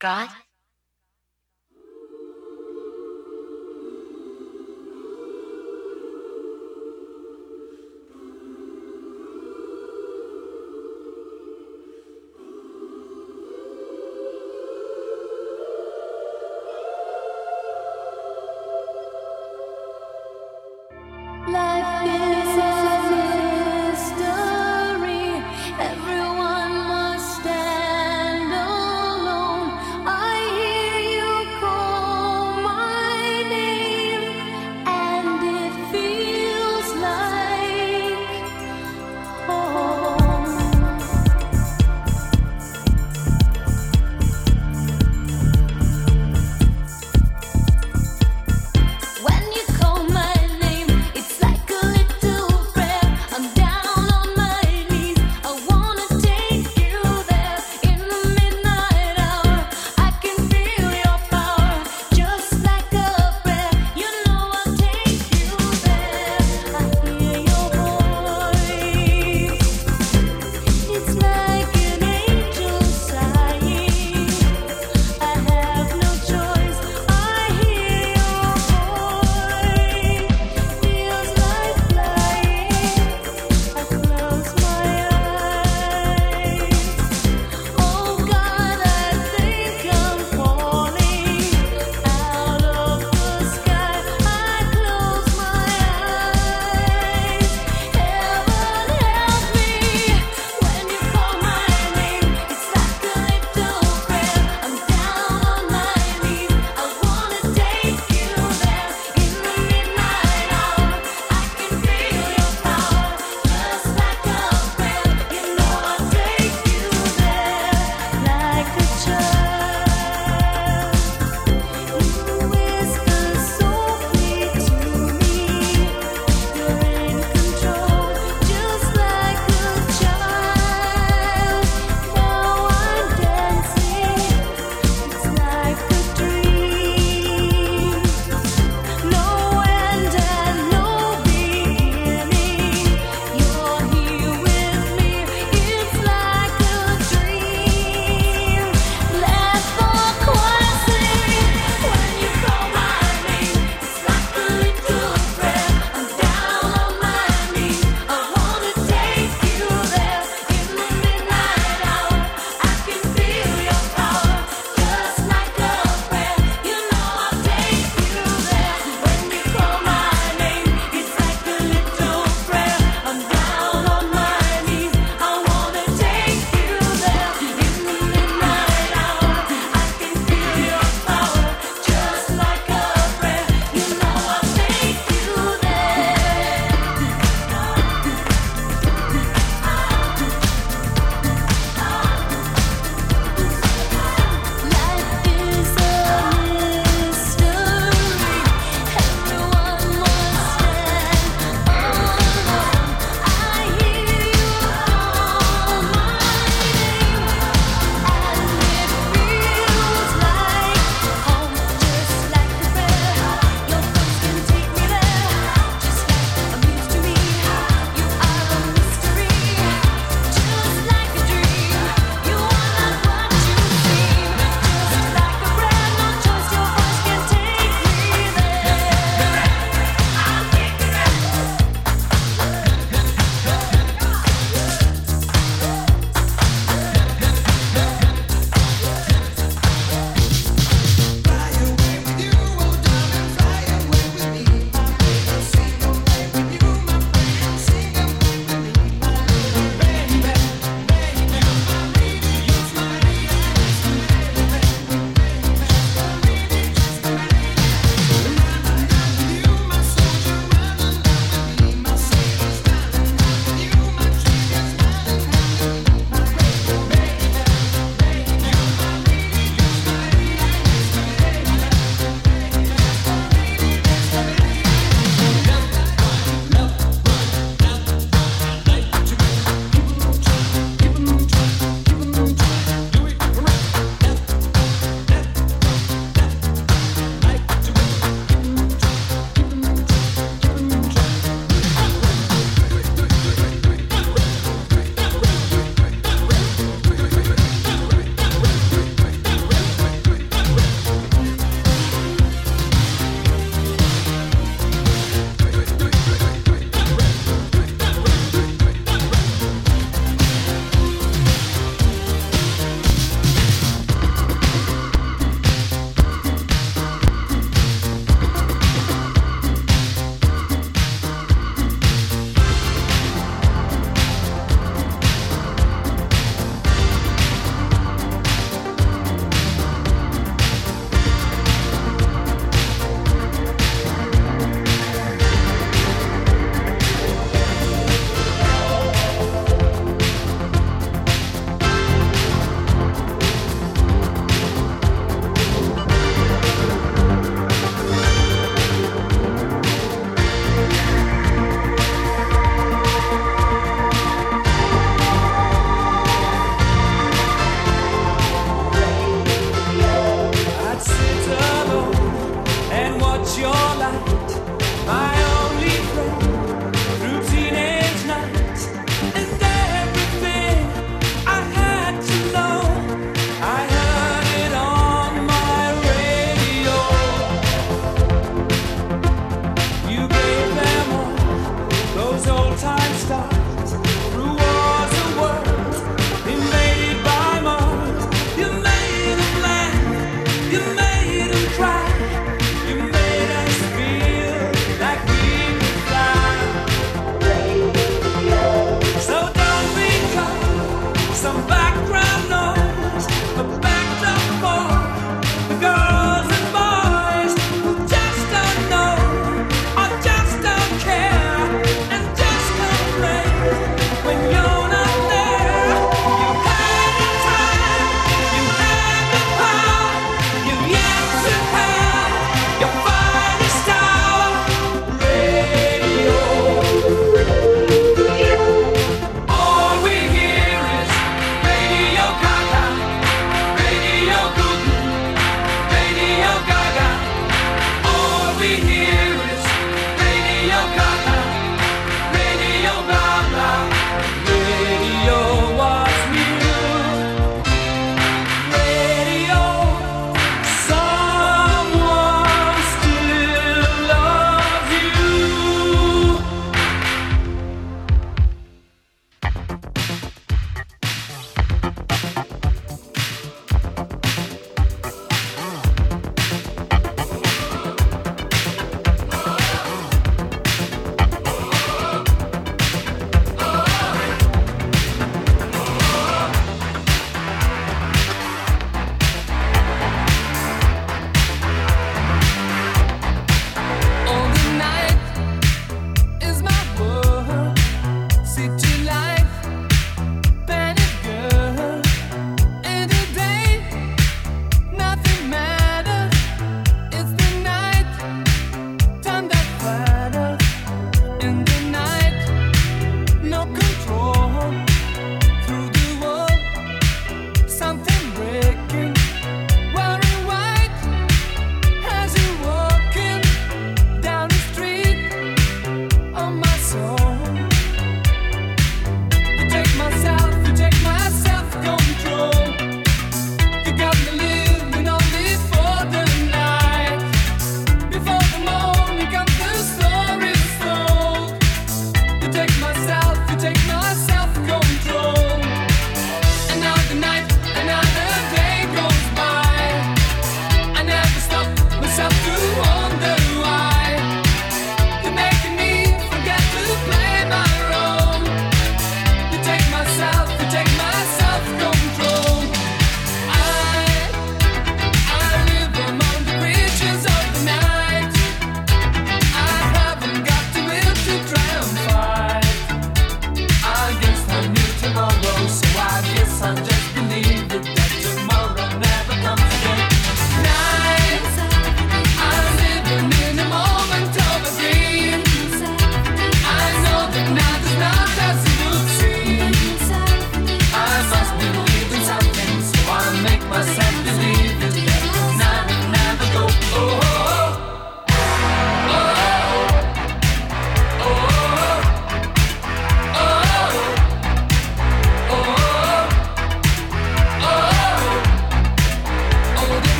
God?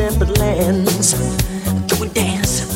desert lands. Do a dance.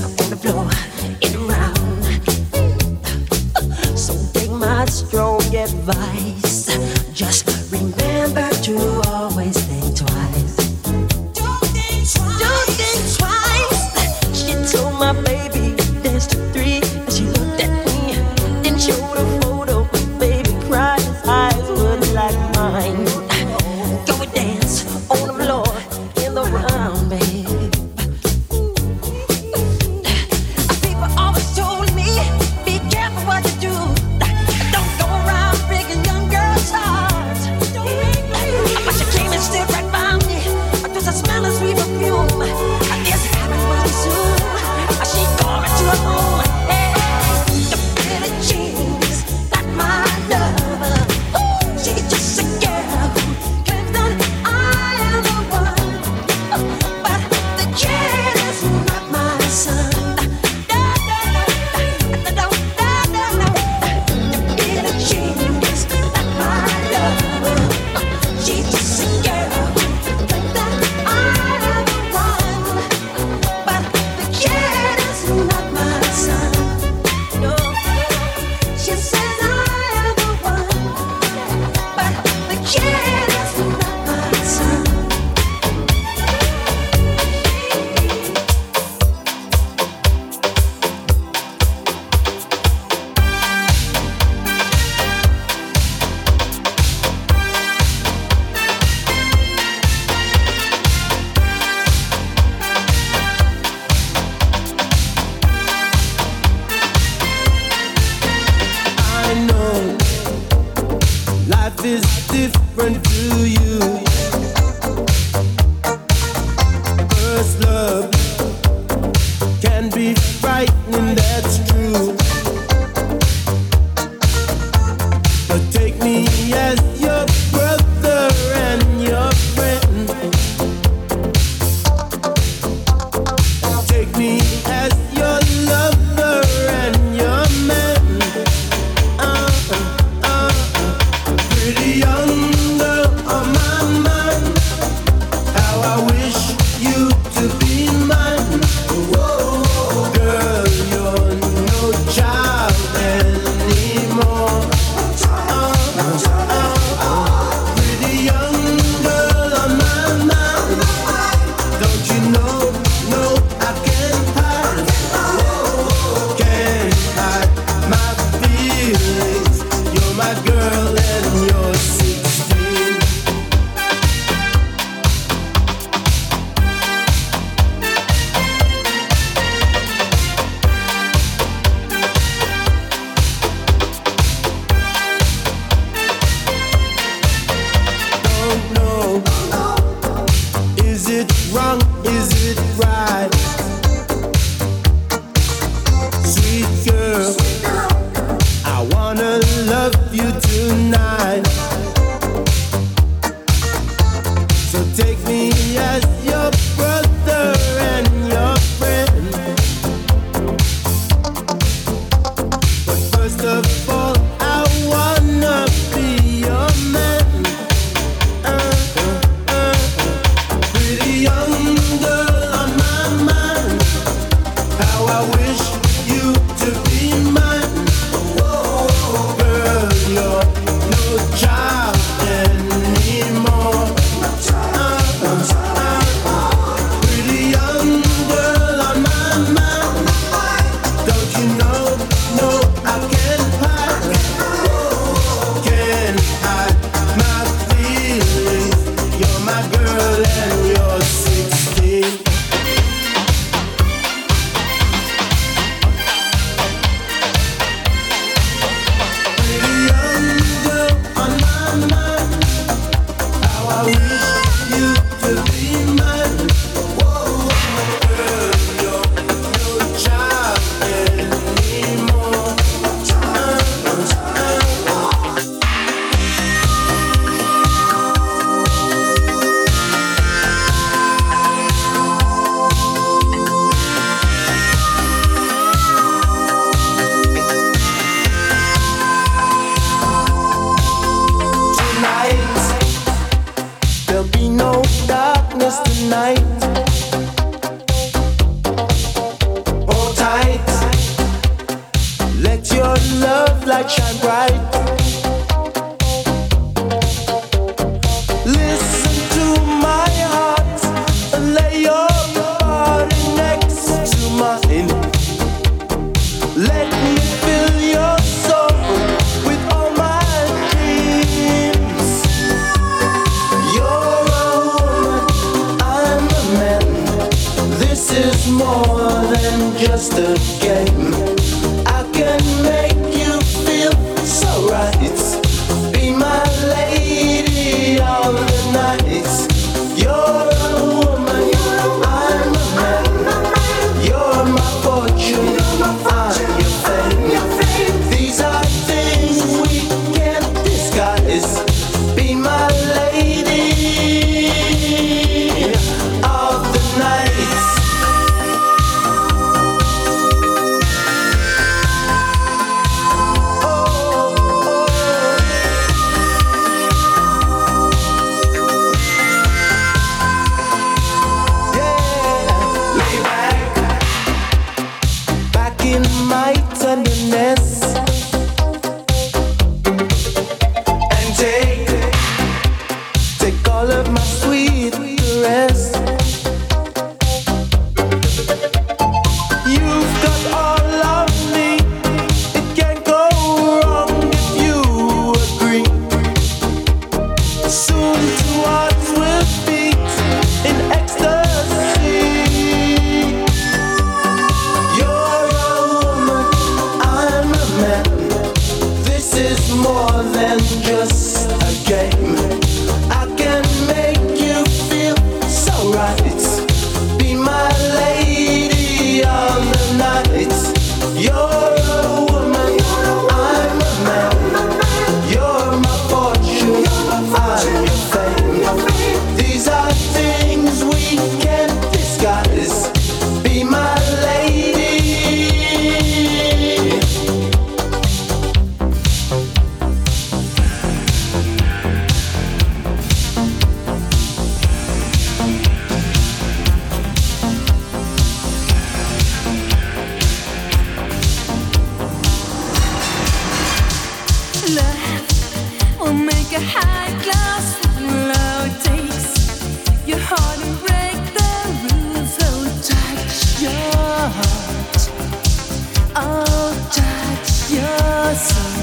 Only